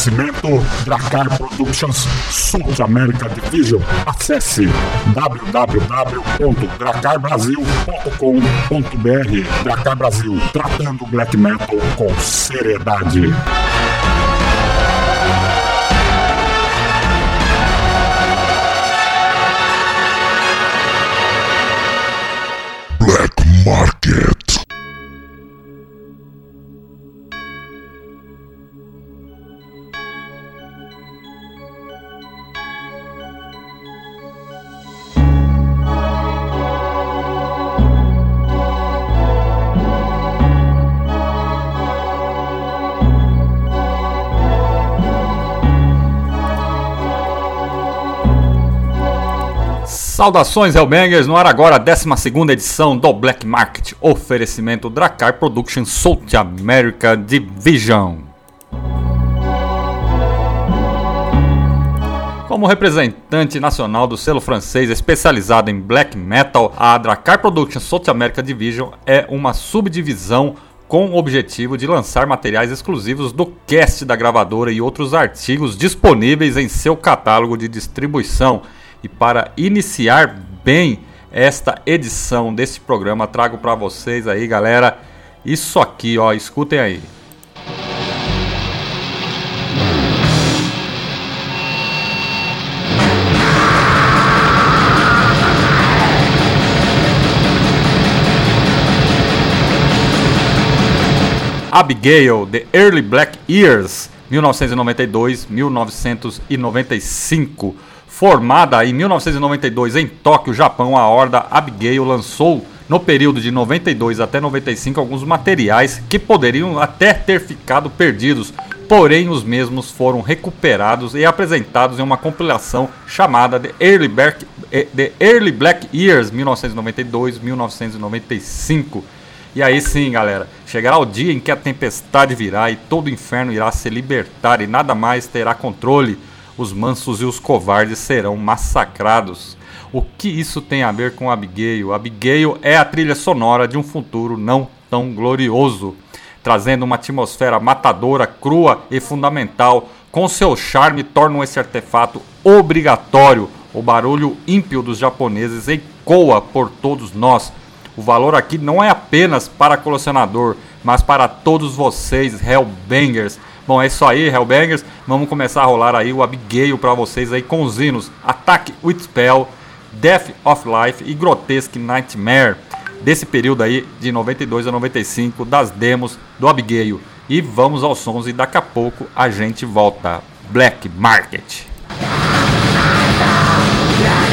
Oferecimento Dracar Productions South America Division. Acesse www.dracarbrasil.com.br Dracar Brasil, tratando black metal com seriedade. Black Market. Saudações Hellbangers, no ar agora a 12 edição do Black Market, oferecimento Dracar Productions South America Division. Como representante nacional do selo francês especializado em black metal, a Dracar Productions South America Division é uma subdivisão com o objetivo de lançar materiais exclusivos do cast da gravadora e outros artigos disponíveis em seu catálogo de distribuição. E para iniciar bem esta edição desse programa, trago para vocês aí, galera, isso aqui, ó, escutem aí. Abigail, The Early Black Years, 1992-1995. Formada em 1992 em Tóquio, Japão, a Horda Abigail lançou no período de 92 até 95 alguns materiais que poderiam até ter ficado perdidos, porém os mesmos foram recuperados e apresentados em uma compilação chamada The Early Black, eh, The Early Black Years 1992-1995. E aí sim, galera, chegará o dia em que a tempestade virá e todo o inferno irá se libertar e nada mais terá controle. Os mansos e os covardes serão massacrados. O que isso tem a ver com Abigail? Abigail é a trilha sonora de um futuro não tão glorioso, trazendo uma atmosfera matadora, crua e fundamental. Com seu charme, tornam esse artefato obrigatório. O barulho ímpio dos japoneses ecoa por todos nós. O valor aqui não é apenas para colecionador, mas para todos vocês, Hellbangers. Bom, é isso aí, Hellbangers. Vamos começar a rolar aí o Abigail para vocês aí com os hinos Attack with Spell, Death of Life e Grotesque Nightmare. Desse período aí de 92 a 95 das demos do Abigail. E vamos aos sons e daqui a pouco a gente volta. Black Market. Black Market.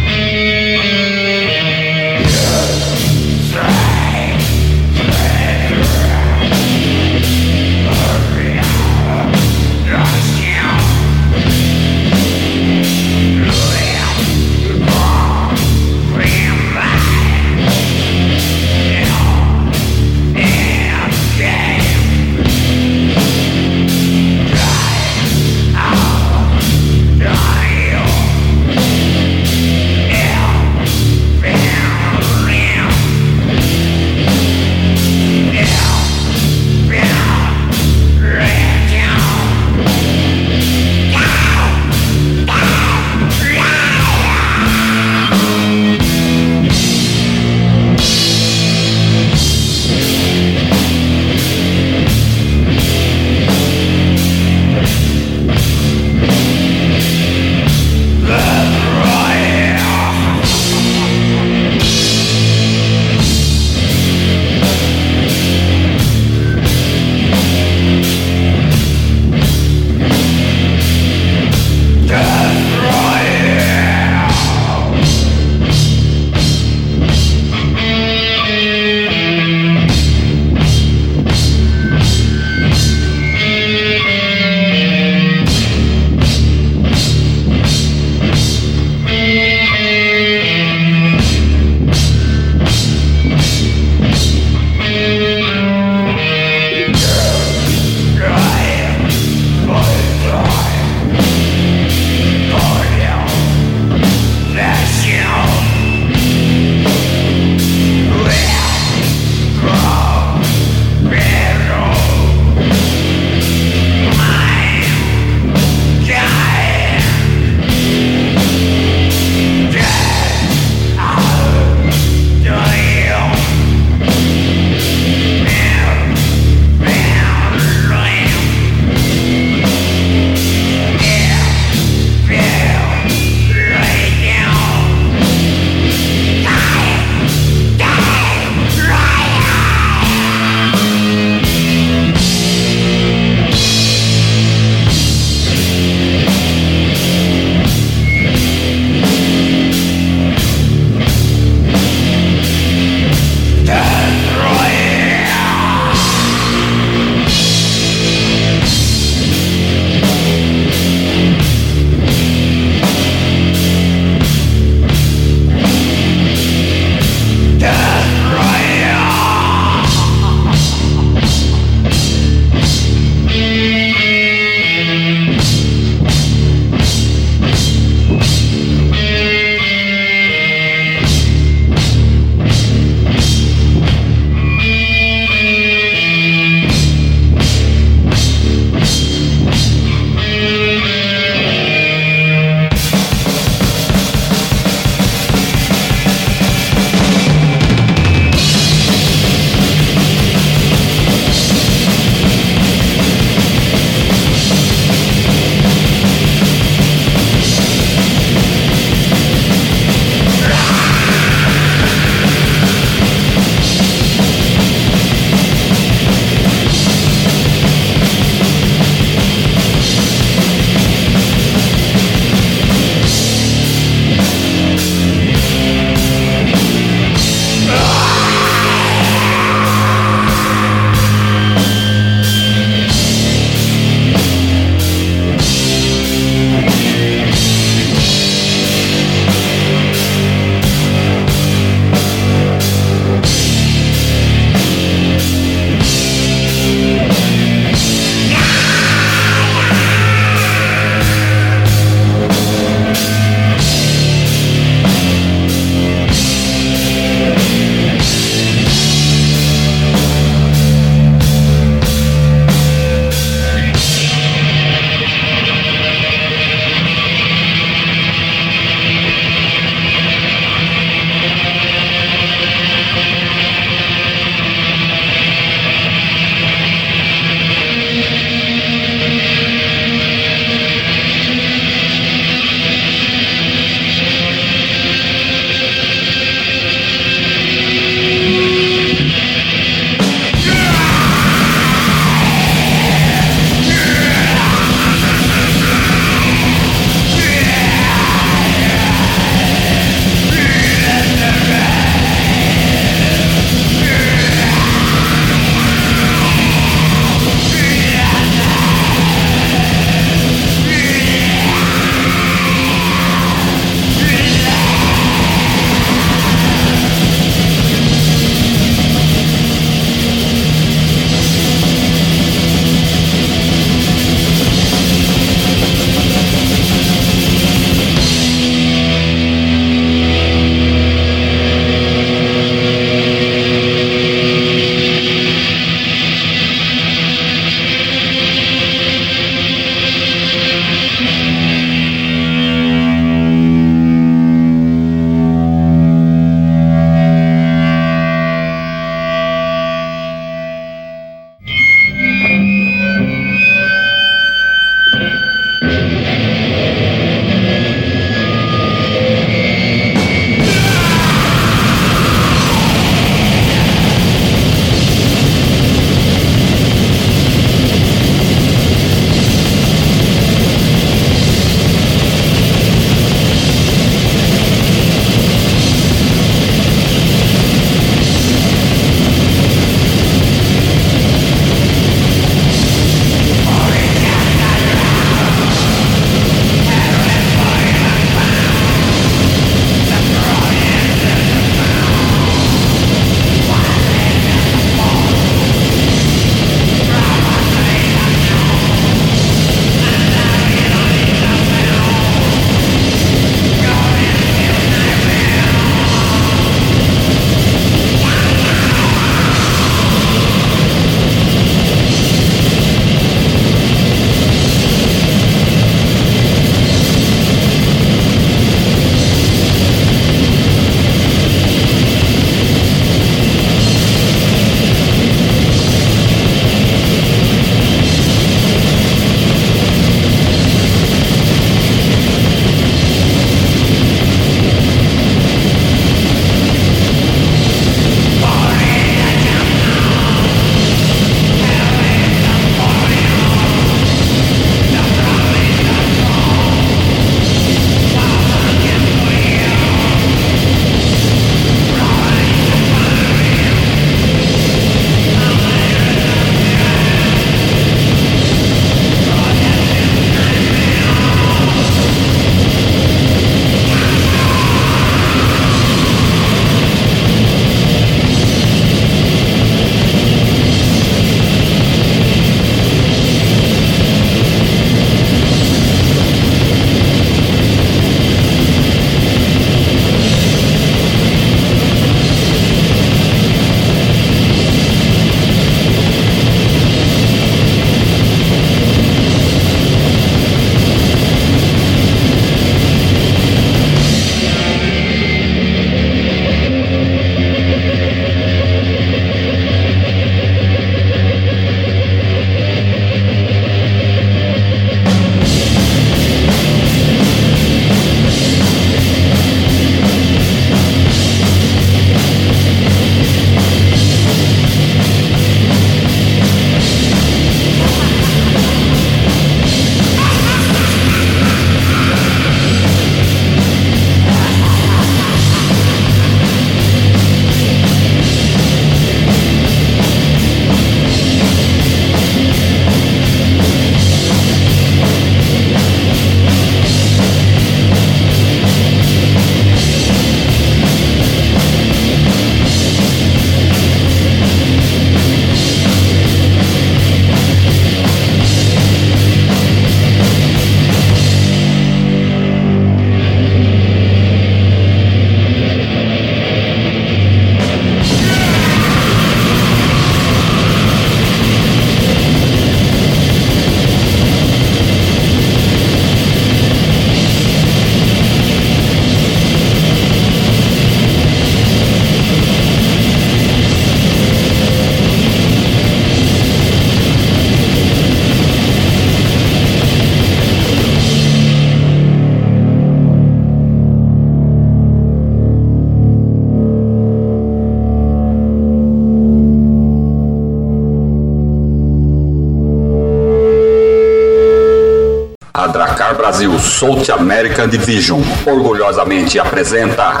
South American Division orgulhosamente apresenta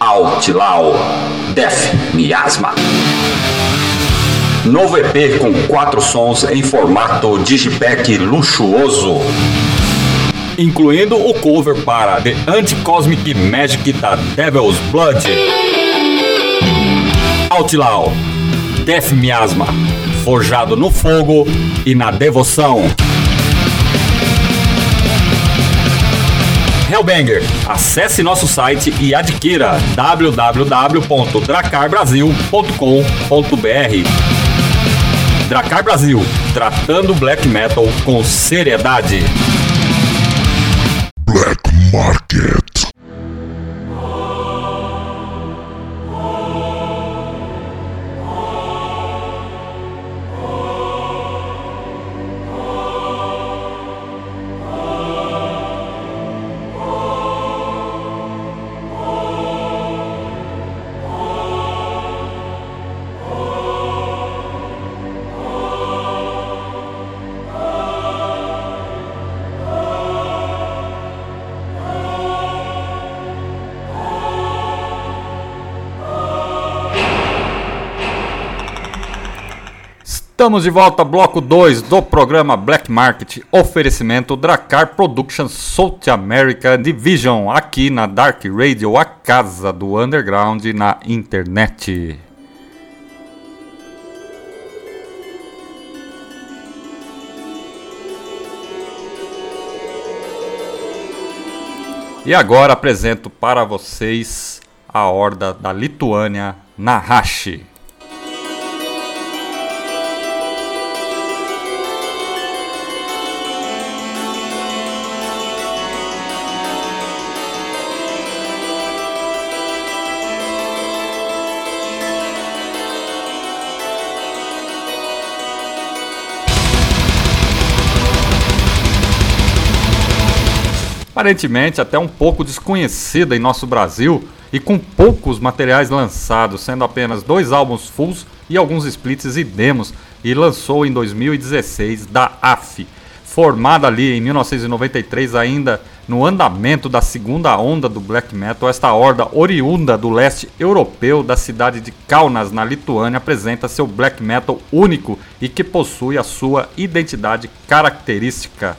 Outlaw Death Miasma. Novo EP com quatro sons em formato digipack luxuoso. Incluindo o cover para The Anti-Cosmic Magic da Devil's Blood. Outlaw Death Miasma, forjado no fogo e na devoção. Hellbanger, acesse nosso site e adquira www.dracarbrasil.com.br. Dracar Brasil, tratando black metal com seriedade. Black Market. Estamos de volta, bloco 2 do programa Black Market, oferecimento Dracar Productions South America Division, aqui na Dark Radio, a casa do underground na internet. E agora apresento para vocês a horda da Lituânia, Nahashi. Aparentemente até um pouco desconhecida em nosso Brasil e com poucos materiais lançados, sendo apenas dois álbuns fulls e alguns splits e demos, e lançou em 2016 da AF. Formada ali em 1993, ainda no andamento da segunda onda do black metal, esta horda oriunda do leste europeu da cidade de Kaunas, na Lituânia, apresenta seu black metal único e que possui a sua identidade característica.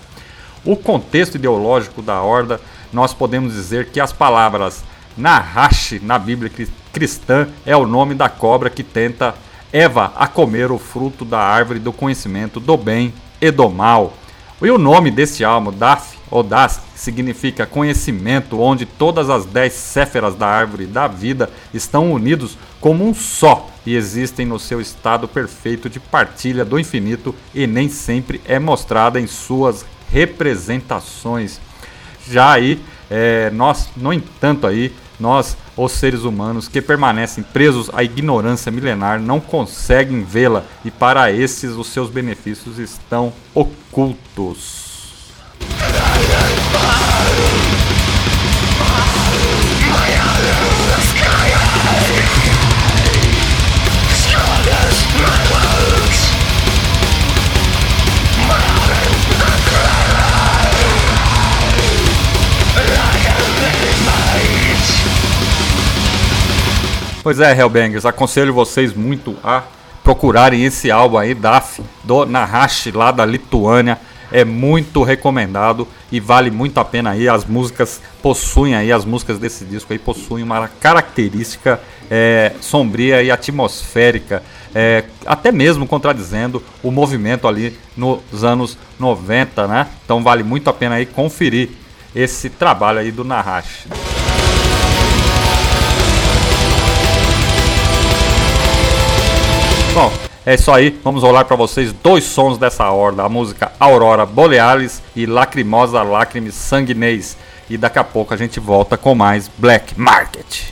O contexto ideológico da horda, nós podemos dizer que as palavras Nahash na Bíblia cristã é o nome da cobra que tenta Eva a comer o fruto da árvore do conhecimento do bem e do mal. E o nome deste álbum, Daf, ou Das, significa conhecimento, onde todas as dez céferas da árvore da vida estão unidos como um só e existem no seu estado perfeito de partilha do infinito e nem sempre é mostrada em suas representações. Já aí, é, nós, no entanto, aí, nós, os seres humanos que permanecem presos à ignorância milenar, não conseguem vê-la e para esses os seus benefícios estão ocultos. Pois é, Hellbangers, aconselho vocês muito a procurarem esse álbum aí, DAF, do Nahashi, lá da Lituânia. É muito recomendado e vale muito a pena aí. As músicas possuem aí, as músicas desse disco aí possuem uma característica é, sombria e atmosférica, é, até mesmo contradizendo o movimento ali nos anos 90, né? Então vale muito a pena aí conferir esse trabalho aí do Nahashi. É isso aí. Vamos rolar para vocês dois sons dessa horda: a música Aurora Borealis e Lacrimosa Lacrimes Sanguinês. E daqui a pouco a gente volta com mais Black Market.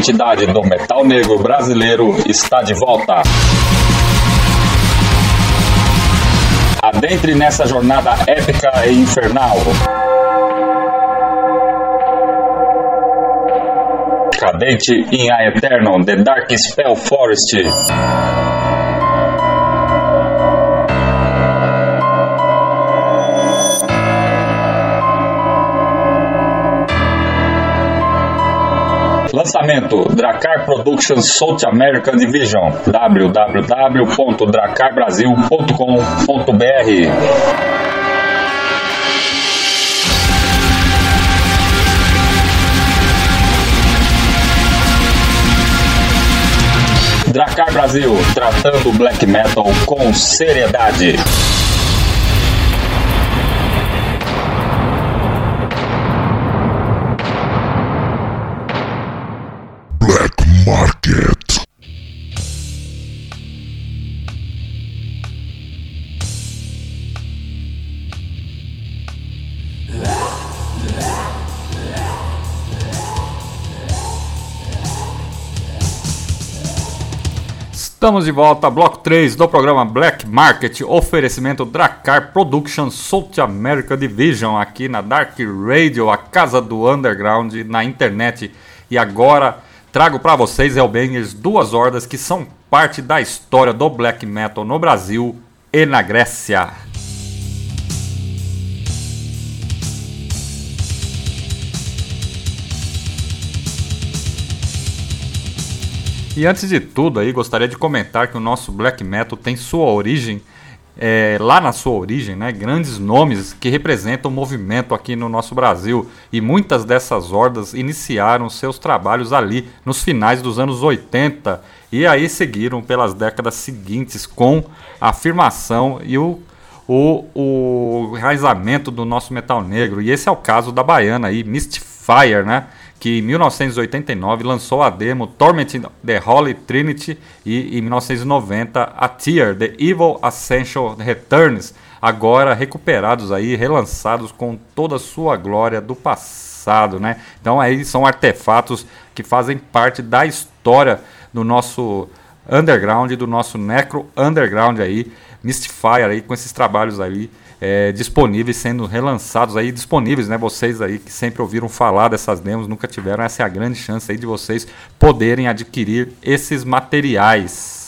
Maior entidade do metal negro brasileiro está de volta. Adentre nessa jornada épica e infernal. Cadente in a Eternum, The Dark Spell Forest. Lançamento Dracar Productions South American Division www.dracarbrasil.com.br Dracar Brasil, tratando o black metal com seriedade. Estamos de volta, bloco 3 do programa Black Market, oferecimento Dracar Productions South America Division, aqui na Dark Radio, a casa do underground na internet. E agora trago para vocês, Hellbangers, duas hordas que são parte da história do black metal no Brasil e na Grécia. E antes de tudo aí, gostaria de comentar que o nosso black metal tem sua origem é, lá na sua origem, né, grandes nomes que representam o movimento aqui no nosso Brasil e muitas dessas hordas iniciaram seus trabalhos ali nos finais dos anos 80 e aí seguiram pelas décadas seguintes com a afirmação e o, o, o enraizamento do nosso metal negro. E esse é o caso da baiana aí, Mistfire, né? Que em 1989 lançou a demo Torment the Holy Trinity e em 1990 a Tear The Evil Ascension Returns, agora recuperados aí, relançados com toda a sua glória do passado, né? Então aí são artefatos que fazem parte da história do nosso underground, do nosso necro underground aí, Mystifier aí com esses trabalhos aí é, disponíveis, sendo relançados aí, disponíveis, né? Vocês aí que sempre ouviram falar dessas demos, nunca tiveram, essa é a grande chance aí de vocês poderem adquirir esses materiais.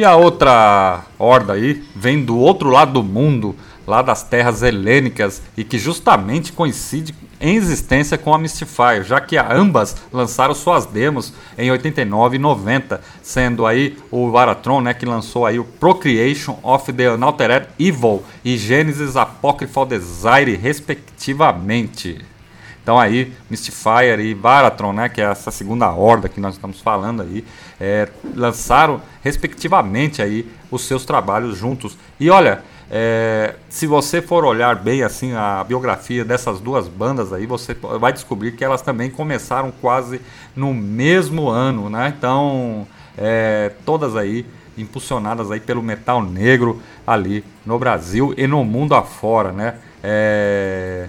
E a outra horda aí vem do outro lado do mundo, lá das terras helênicas, e que justamente coincide em existência com a Mystifier, já que ambas lançaram suas demos em 89 e 90, sendo aí o Varatron, né, que lançou aí o Procreation of the Unaltered Evil e Genesis Apocryphal Desire, respectivamente. Então aí, Mystifier e Baratron, né, que é essa segunda horda que nós estamos falando aí, é, lançaram respectivamente aí os seus trabalhos juntos. E olha, é, se você for olhar bem assim a biografia dessas duas bandas aí, você vai descobrir que elas também começaram quase no mesmo ano, né? Então, é, todas aí impulsionadas aí pelo metal negro ali no Brasil e no mundo afora, né? É,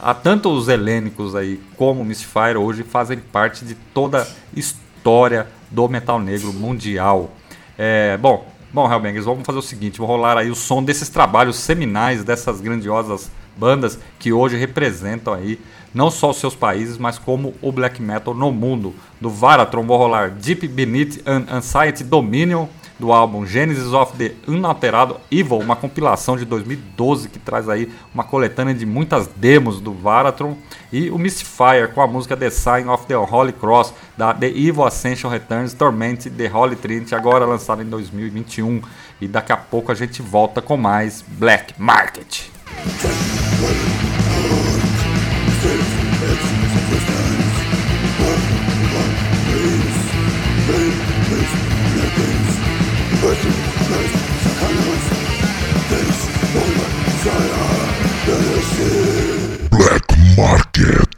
há tanto os helênicos aí como o Mystifier hoje fazem parte de toda a história do metal negro mundial. É, bom, bom, Hellbangers, vamos fazer o seguinte, vou rolar aí o som desses trabalhos seminais dessas grandiosas bandas que hoje representam aí não só os seus países, mas como o black metal no mundo. Do Varatron vou rolar Deep Beneath an Anxiety Dominion, do álbum Genesis of the Unalterado Evil, uma compilação de 2012 que traz aí uma coletânea de muitas demos do Varatron e o Mystifier com a música The Sign of the Holy Cross da The Evil Ascension Returns Torment the Holy Trinity, agora lançado em 2021 e daqui a pouco a gente volta com mais Black Market. Black Market.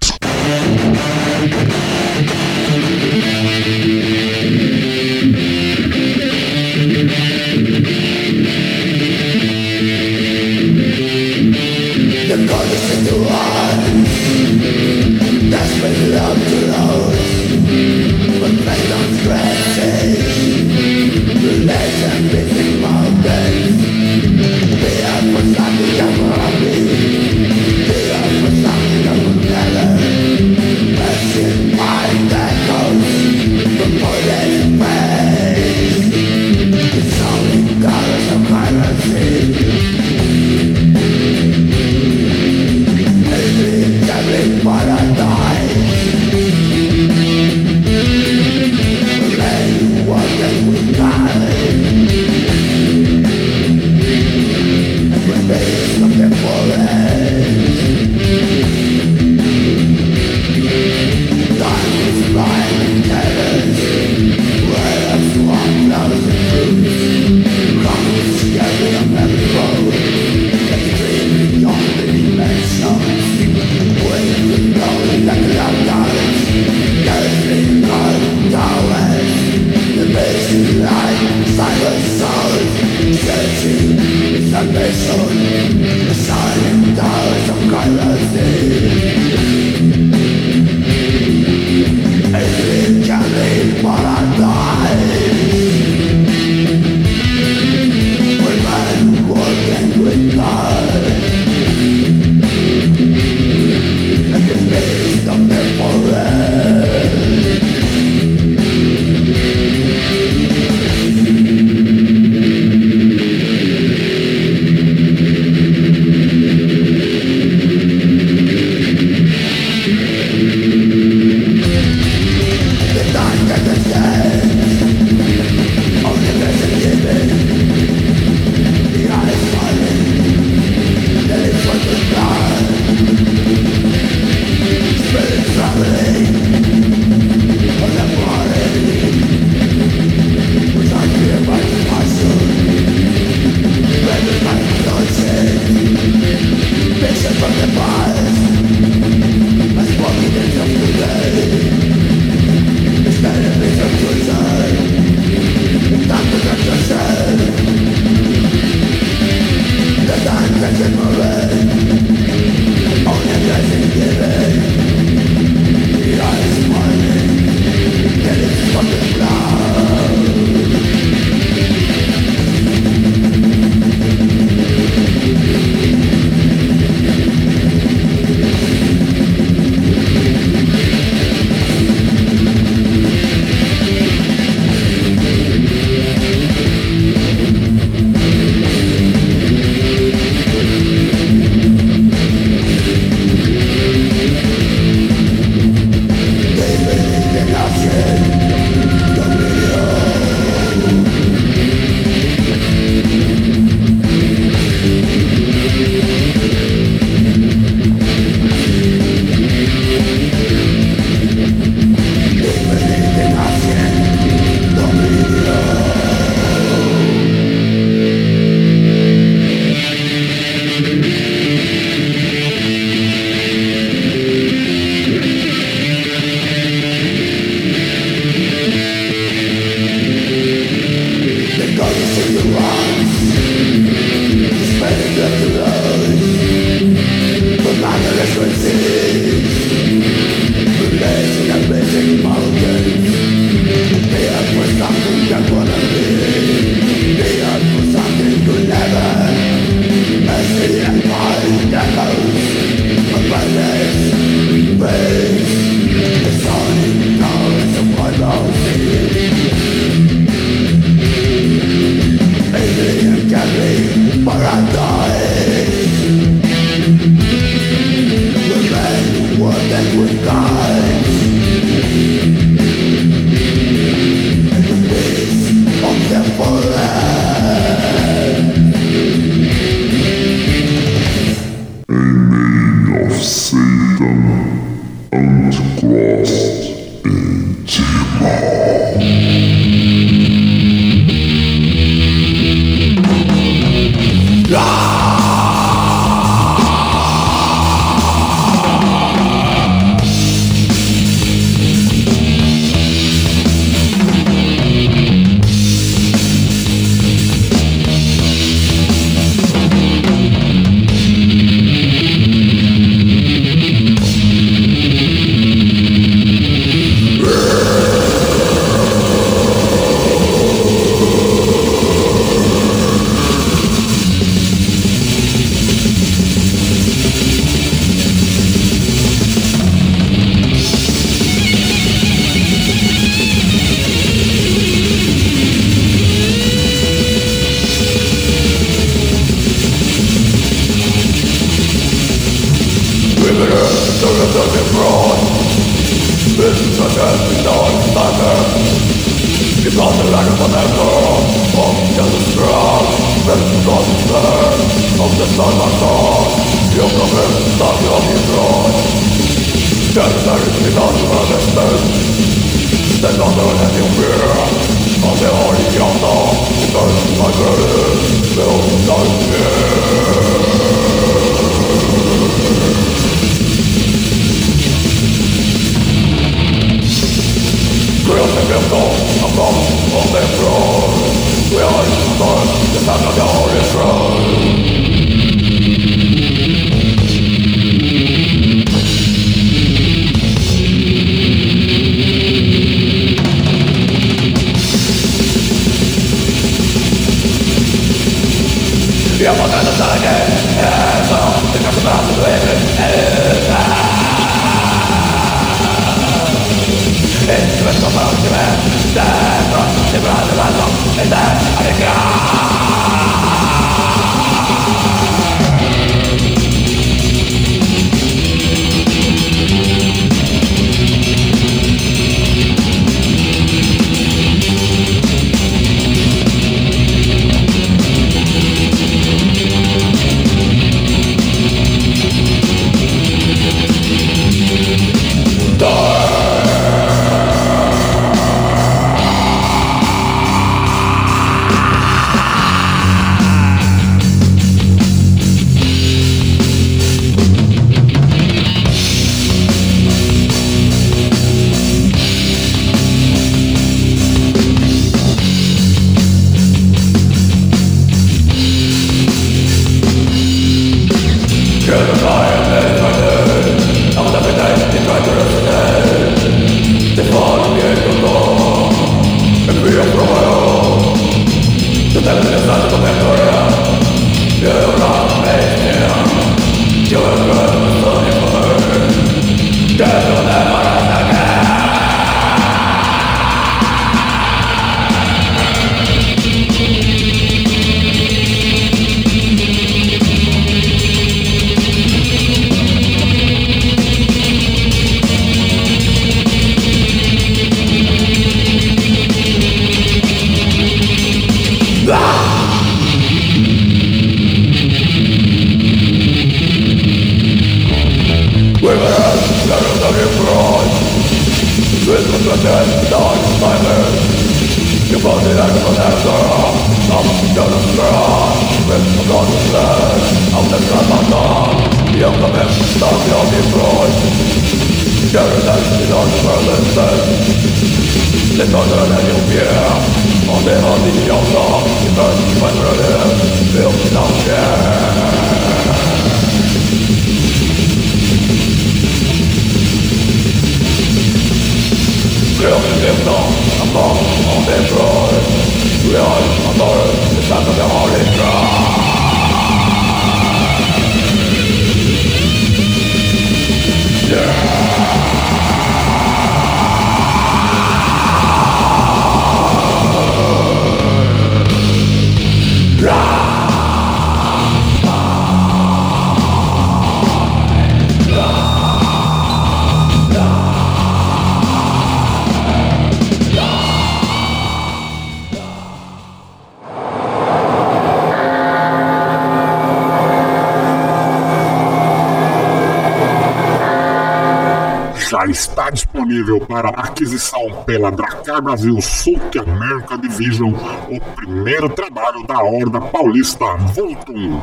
Está disponível para aquisição pela Dracar Brasil South America Division o primeiro trabalho da Horda Paulista Vultum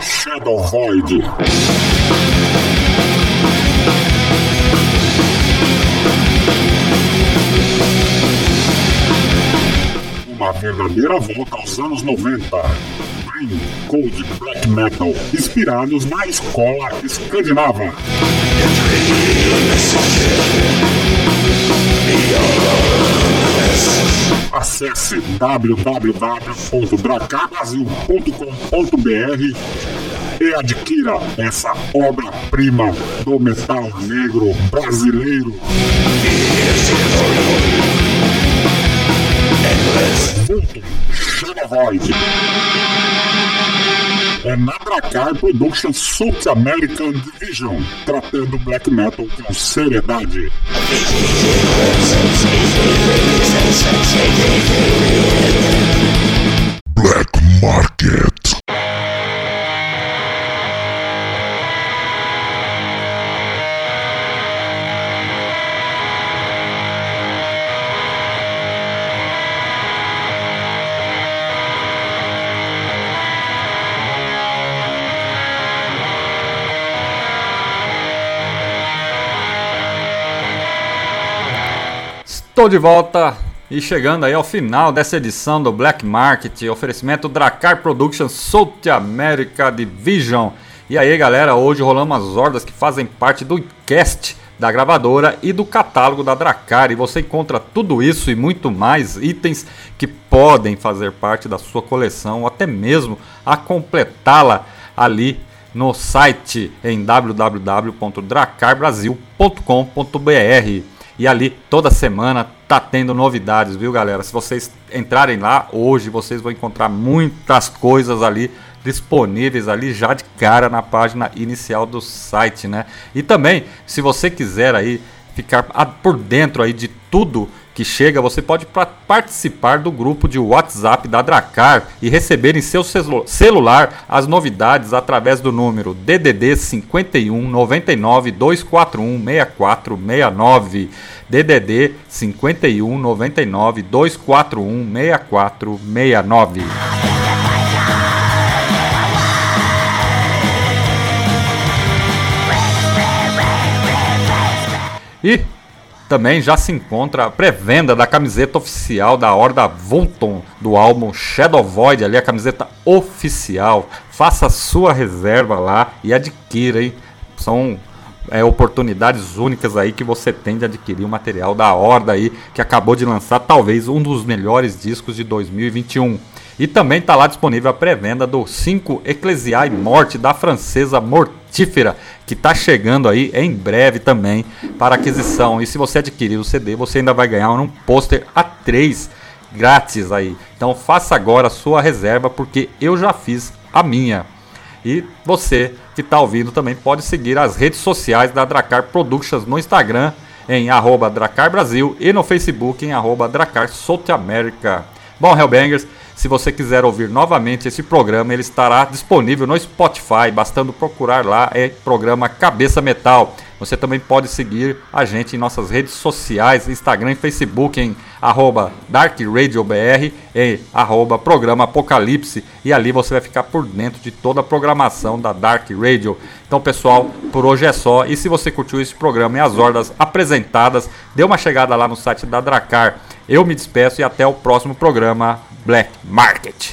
Shadow Void. Uma verdadeira volta aos anos 90. Green, Cold Black Metal, inspirados na escola escandinava. Acesse www.dracabrasil.com.br e adquira essa obra-prima do metal negro brasileiro. Void. é na Dracar Productions South American Division, tratando black metal com seriedade. Black Market. Estou de volta e chegando aí ao final dessa edição do Black Market, oferecimento Dracar Productions South America Division. E aí galera, hoje rolamos as hordas que fazem parte do cast da gravadora e do catálogo da Dracar. E você encontra tudo isso e muito mais itens que podem fazer parte da sua coleção, ou até mesmo a completá-la ali no site em www.dracarbrasil.com.br. E ali toda semana tá tendo novidades, viu, galera? Se vocês entrarem lá hoje, vocês vão encontrar muitas coisas ali disponíveis ali já de cara na página inicial do site, né? E também, se você quiser aí ficar por dentro aí de tudo que chega, você pode participar do grupo de WhatsApp da Dracar e receber em seu celular as novidades através do número DDD 51 99 241 6469. DDD 51 99 241 6469. E também já se encontra a pré-venda da camiseta oficial da Horda Volton do álbum Shadow Void, ali a camiseta oficial. Faça sua reserva lá e adquira, hein? São é, oportunidades únicas aí que você tem de adquirir o material da Horda aí, que acabou de lançar talvez um dos melhores discos de 2021. E também está lá disponível a pré-venda do 5 Ecclesiae Morte da francesa Mortífera, que está chegando aí em breve também para aquisição. E se você adquirir o CD, você ainda vai ganhar um pôster A3 grátis aí. Então faça agora a sua reserva, porque eu já fiz a minha. E você que está ouvindo também pode seguir as redes sociais da Dracar Productions no Instagram em arroba Dracar Brasil e no Facebook em arroba Dracar South America. Bom, Hellbangers, se você quiser ouvir novamente esse programa, ele estará disponível no Spotify, bastando procurar lá, é programa Cabeça Metal. Você também pode seguir a gente em nossas redes sociais, Instagram e Facebook em arroba DarkRadioBR e arroba Programa Apocalipse e ali você vai ficar por dentro de toda a programação da Dark Radio. Então pessoal, por hoje é só e se você curtiu esse programa e as ordens apresentadas, dê uma chegada lá no site da Dracar. Eu me despeço e até o próximo programa Black Market.